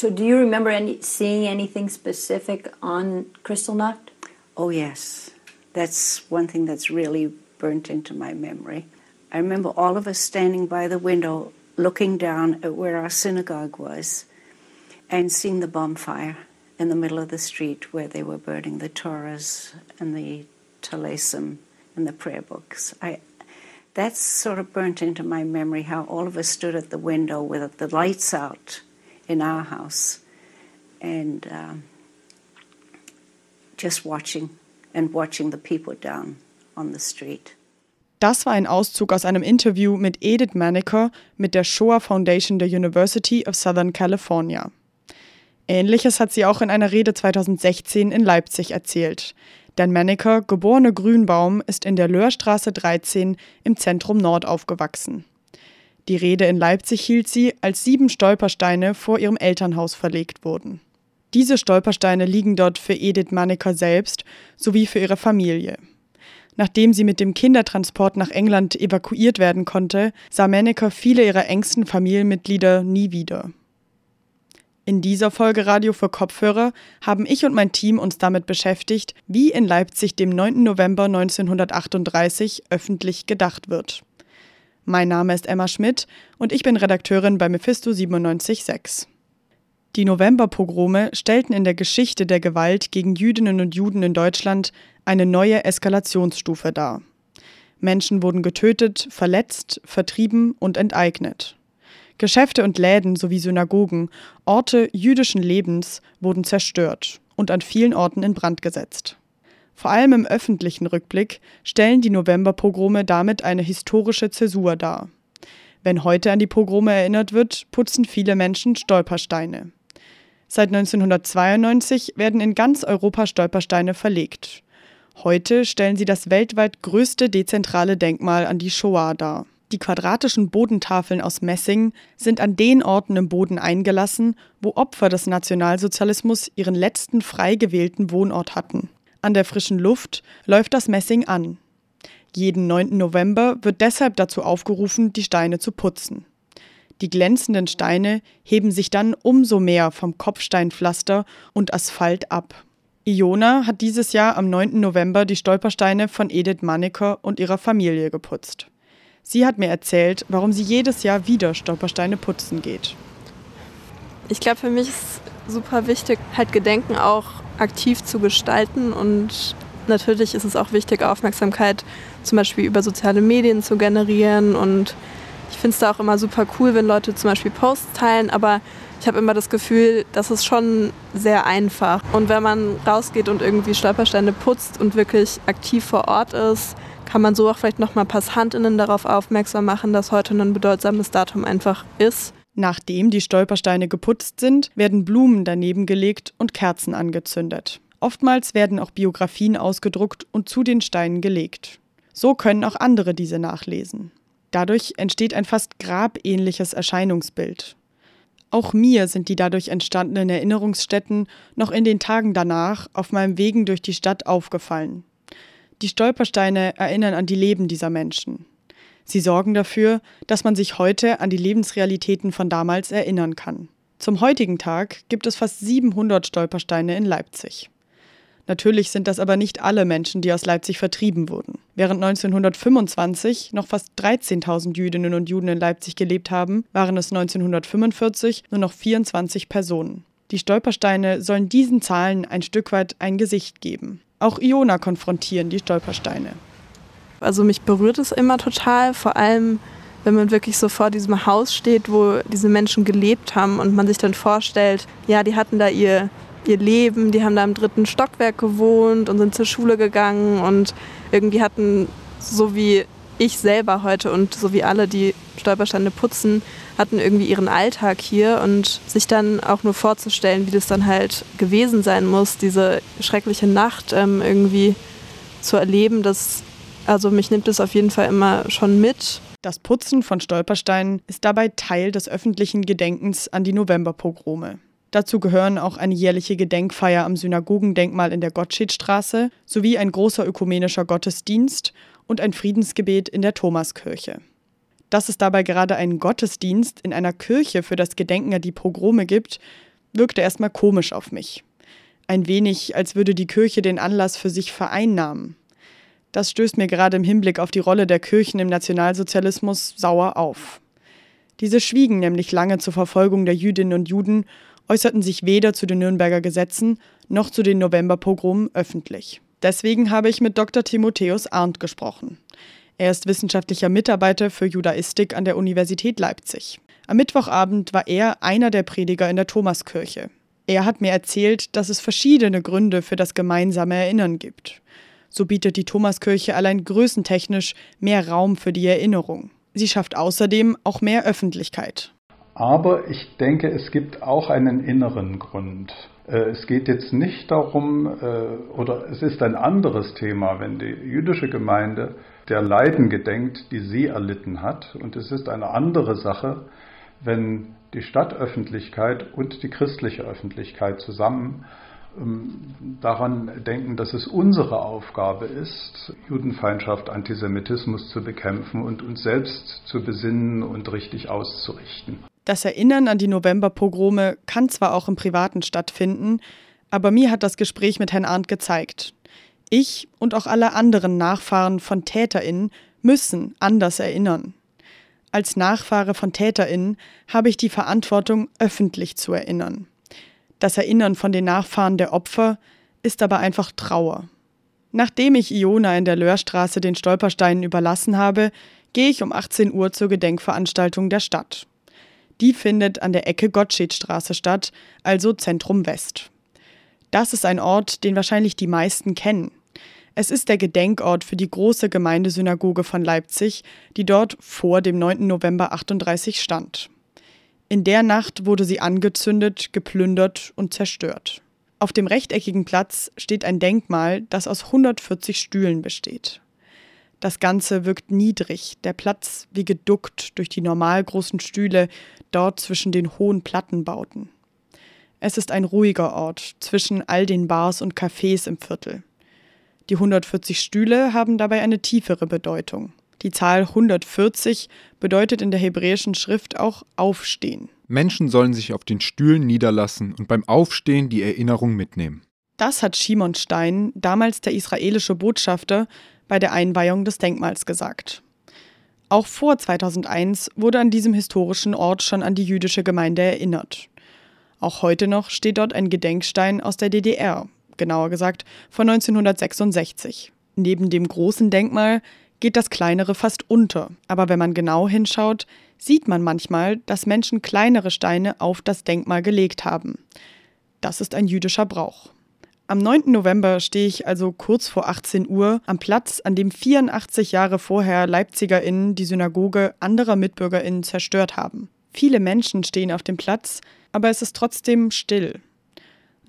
So, do you remember any, seeing anything specific on Kristallnacht? Oh, yes. That's one thing that's really burnt into my memory. I remember all of us standing by the window looking down at where our synagogue was and seeing the bonfire in the middle of the street where they were burning the Torahs and the Talesim and the prayer books. I, that's sort of burnt into my memory how all of us stood at the window with the lights out in our house and um, just watching and watching the people down on the street. Das war ein Auszug aus einem Interview mit Edith Maneker mit der Shoah Foundation der University of Southern California. Ähnliches hat sie auch in einer Rede 2016 in Leipzig erzählt. Denn Maneker, geborene Grünbaum, ist in der Löhrstraße 13 im Zentrum Nord aufgewachsen. Die Rede in Leipzig hielt sie, als sieben Stolpersteine vor ihrem Elternhaus verlegt wurden. Diese Stolpersteine liegen dort für Edith Maneker selbst sowie für ihre Familie. Nachdem sie mit dem Kindertransport nach England evakuiert werden konnte, sah Maneker viele ihrer engsten Familienmitglieder nie wieder. In dieser Folge Radio für Kopfhörer haben ich und mein Team uns damit beschäftigt, wie in Leipzig dem 9. November 1938 öffentlich gedacht wird. Mein Name ist Emma Schmidt und ich bin Redakteurin bei Mephisto 976. Die Novemberpogrome stellten in der Geschichte der Gewalt gegen Jüdinnen und Juden in Deutschland eine neue Eskalationsstufe dar. Menschen wurden getötet, verletzt, vertrieben und enteignet. Geschäfte und Läden sowie Synagogen, Orte jüdischen Lebens wurden zerstört und an vielen Orten in Brand gesetzt. Vor allem im öffentlichen Rückblick stellen die Novemberpogrome damit eine historische Zäsur dar. Wenn heute an die Pogrome erinnert wird, putzen viele Menschen Stolpersteine. Seit 1992 werden in ganz Europa Stolpersteine verlegt. Heute stellen sie das weltweit größte dezentrale Denkmal an die Shoah dar. Die quadratischen Bodentafeln aus Messing sind an den Orten im Boden eingelassen, wo Opfer des Nationalsozialismus ihren letzten frei gewählten Wohnort hatten. An der frischen Luft läuft das Messing an. Jeden 9. November wird deshalb dazu aufgerufen, die Steine zu putzen. Die glänzenden Steine heben sich dann umso mehr vom Kopfsteinpflaster und Asphalt ab. Iona hat dieses Jahr am 9. November die Stolpersteine von Edith Manneker und ihrer Familie geputzt. Sie hat mir erzählt, warum sie jedes Jahr wieder Stolpersteine putzen geht. Ich glaube, für mich ist super wichtig, halt Gedenken auch aktiv zu gestalten und natürlich ist es auch wichtig, Aufmerksamkeit zum Beispiel über soziale Medien zu generieren und ich finde es da auch immer super cool, wenn Leute zum Beispiel Posts teilen, aber ich habe immer das Gefühl, das ist schon sehr einfach. Und wenn man rausgeht und irgendwie Stolpersteine putzt und wirklich aktiv vor Ort ist, kann man so auch vielleicht nochmal PassantInnen darauf aufmerksam machen, dass heute ein bedeutsames Datum einfach ist. Nachdem die Stolpersteine geputzt sind, werden Blumen daneben gelegt und Kerzen angezündet. Oftmals werden auch Biografien ausgedruckt und zu den Steinen gelegt. So können auch andere diese nachlesen. Dadurch entsteht ein fast grabähnliches Erscheinungsbild. Auch mir sind die dadurch entstandenen Erinnerungsstätten noch in den Tagen danach auf meinem Wegen durch die Stadt aufgefallen. Die Stolpersteine erinnern an die Leben dieser Menschen. Sie sorgen dafür, dass man sich heute an die Lebensrealitäten von damals erinnern kann. Zum heutigen Tag gibt es fast 700 Stolpersteine in Leipzig. Natürlich sind das aber nicht alle Menschen, die aus Leipzig vertrieben wurden. Während 1925 noch fast 13.000 Jüdinnen und Juden in Leipzig gelebt haben, waren es 1945 nur noch 24 Personen. Die Stolpersteine sollen diesen Zahlen ein Stück weit ein Gesicht geben. Auch Iona konfrontieren die Stolpersteine. Also mich berührt es immer total, vor allem wenn man wirklich so vor diesem Haus steht, wo diese Menschen gelebt haben und man sich dann vorstellt, ja, die hatten da ihr ihr Leben. Die haben da im dritten Stockwerk gewohnt und sind zur Schule gegangen und irgendwie hatten, so wie ich selber heute und so wie alle, die Stolpersteine putzen, hatten irgendwie ihren Alltag hier und sich dann auch nur vorzustellen, wie das dann halt gewesen sein muss, diese schreckliche Nacht ähm, irgendwie zu erleben, das, also mich nimmt es auf jeden Fall immer schon mit. Das Putzen von Stolpersteinen ist dabei Teil des öffentlichen Gedenkens an die Novemberpogrome. Dazu gehören auch eine jährliche Gedenkfeier am Synagogendenkmal in der Gottschedstraße sowie ein großer ökumenischer Gottesdienst und ein Friedensgebet in der Thomaskirche. Dass es dabei gerade einen Gottesdienst in einer Kirche für das Gedenken an die Pogrome gibt, wirkte erstmal komisch auf mich. Ein wenig, als würde die Kirche den Anlass für sich vereinnahmen. Das stößt mir gerade im Hinblick auf die Rolle der Kirchen im Nationalsozialismus sauer auf. Diese schwiegen nämlich lange zur Verfolgung der Jüdinnen und Juden, äußerten sich weder zu den Nürnberger Gesetzen noch zu den Novemberpogromen öffentlich. Deswegen habe ich mit Dr. Timotheus Arndt gesprochen. Er ist wissenschaftlicher Mitarbeiter für Judaistik an der Universität Leipzig. Am Mittwochabend war er einer der Prediger in der Thomaskirche. Er hat mir erzählt, dass es verschiedene Gründe für das gemeinsame Erinnern gibt. So bietet die Thomaskirche allein größentechnisch mehr Raum für die Erinnerung. Sie schafft außerdem auch mehr Öffentlichkeit. Aber ich denke, es gibt auch einen inneren Grund. Äh, es geht jetzt nicht darum, äh, oder es ist ein anderes Thema, wenn die jüdische Gemeinde der Leiden gedenkt, die sie erlitten hat. Und es ist eine andere Sache, wenn die Stadtöffentlichkeit und die christliche Öffentlichkeit zusammen daran denken, dass es unsere Aufgabe ist, Judenfeindschaft, Antisemitismus zu bekämpfen und uns selbst zu besinnen und richtig auszurichten. Das Erinnern an die Novemberpogrome kann zwar auch im Privaten stattfinden, aber mir hat das Gespräch mit Herrn Arndt gezeigt. Ich und auch alle anderen Nachfahren von TäterInnen müssen anders erinnern. Als Nachfahre von TäterInnen habe ich die Verantwortung, öffentlich zu erinnern. Das Erinnern von den Nachfahren der Opfer ist aber einfach Trauer. Nachdem ich Iona in der Löhrstraße den Stolpersteinen überlassen habe, gehe ich um 18 Uhr zur Gedenkveranstaltung der Stadt. Die findet an der Ecke Gottschedstraße statt, also Zentrum West. Das ist ein Ort, den wahrscheinlich die meisten kennen. Es ist der Gedenkort für die große Gemeindesynagoge von Leipzig, die dort vor dem 9. November 38 stand. In der Nacht wurde sie angezündet, geplündert und zerstört. Auf dem rechteckigen Platz steht ein Denkmal, das aus 140 Stühlen besteht. Das Ganze wirkt niedrig, der Platz wie geduckt durch die normal großen Stühle dort zwischen den hohen Plattenbauten. Es ist ein ruhiger Ort zwischen all den Bars und Cafés im Viertel. Die 140 Stühle haben dabei eine tiefere Bedeutung. Die Zahl 140 bedeutet in der hebräischen Schrift auch Aufstehen. Menschen sollen sich auf den Stühlen niederlassen und beim Aufstehen die Erinnerung mitnehmen. Das hat Shimon Stein, damals der israelische Botschafter, bei der Einweihung des Denkmals gesagt. Auch vor 2001 wurde an diesem historischen Ort schon an die jüdische Gemeinde erinnert. Auch heute noch steht dort ein Gedenkstein aus der DDR, genauer gesagt von 1966. Neben dem großen Denkmal geht das kleinere fast unter, aber wenn man genau hinschaut, sieht man manchmal, dass Menschen kleinere Steine auf das Denkmal gelegt haben. Das ist ein jüdischer Brauch. Am 9. November stehe ich also kurz vor 18 Uhr am Platz, an dem 84 Jahre vorher LeipzigerInnen die Synagoge anderer MitbürgerInnen zerstört haben. Viele Menschen stehen auf dem Platz, aber es ist trotzdem still.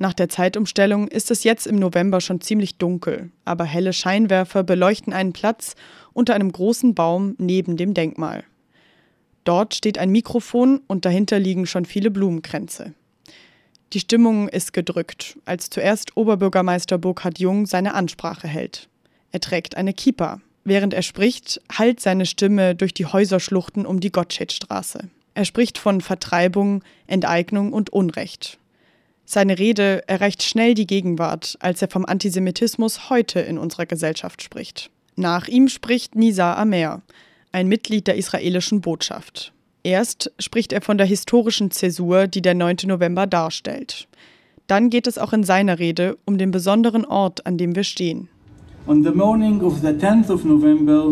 Nach der Zeitumstellung ist es jetzt im November schon ziemlich dunkel, aber helle Scheinwerfer beleuchten einen Platz unter einem großen Baum neben dem Denkmal. Dort steht ein Mikrofon und dahinter liegen schon viele Blumenkränze. Die Stimmung ist gedrückt, als zuerst Oberbürgermeister Burkhard Jung seine Ansprache hält. Er trägt eine Kippa. Während er spricht, hallt seine Stimme durch die Häuserschluchten um die Gottschedstraße. Er spricht von Vertreibung, Enteignung und Unrecht. Seine Rede erreicht schnell die Gegenwart, als er vom Antisemitismus heute in unserer Gesellschaft spricht. Nach ihm spricht Nisa Amer, ein Mitglied der israelischen Botschaft. Erst spricht er von der historischen Zäsur, die der 9. November darstellt. Dann geht es auch in seiner Rede um den besonderen Ort, an dem wir stehen. On the morning of the 10th of November,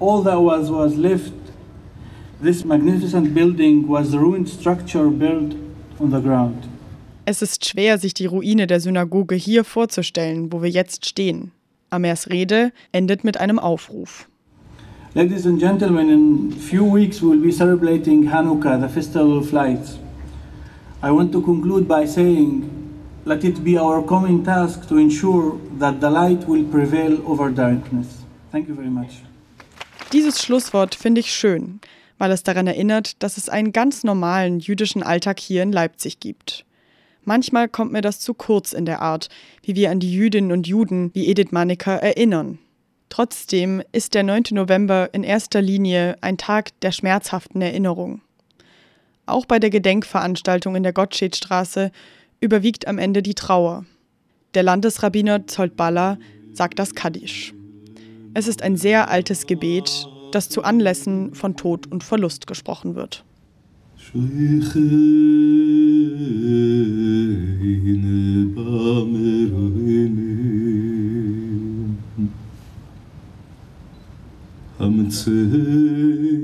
all that was was left. This magnificent building was the ruined structure built on the ground. Es ist schwer, sich die Ruine der Synagoge hier vorzustellen, wo wir jetzt stehen. Amers Rede endet mit einem Aufruf. Ladies and gentlemen, in a few weeks we will be celebrating Hanukkah, the festival of lights. I want to conclude by saying, let it be our common task to ensure that the light will prevail over darkness. Thank you very much. Dieses Schlusswort finde ich schön, weil es daran erinnert, dass es einen ganz normalen jüdischen Alltag hier in Leipzig gibt. Manchmal kommt mir das zu kurz in der Art, wie wir an die Jüdinnen und Juden wie Edith Manneker erinnern. Trotzdem ist der 9. November in erster Linie ein Tag der schmerzhaften Erinnerung. Auch bei der Gedenkveranstaltung in der Gottschedstraße überwiegt am Ende die Trauer. Der Landesrabbiner Zolt Balla sagt das Kaddisch. Es ist ein sehr altes Gebet, das zu Anlässen von Tod und Verlust gesprochen wird. ווי хיין באמערעלי האמצער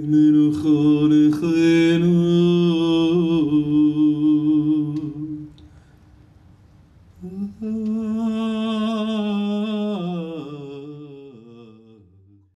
מען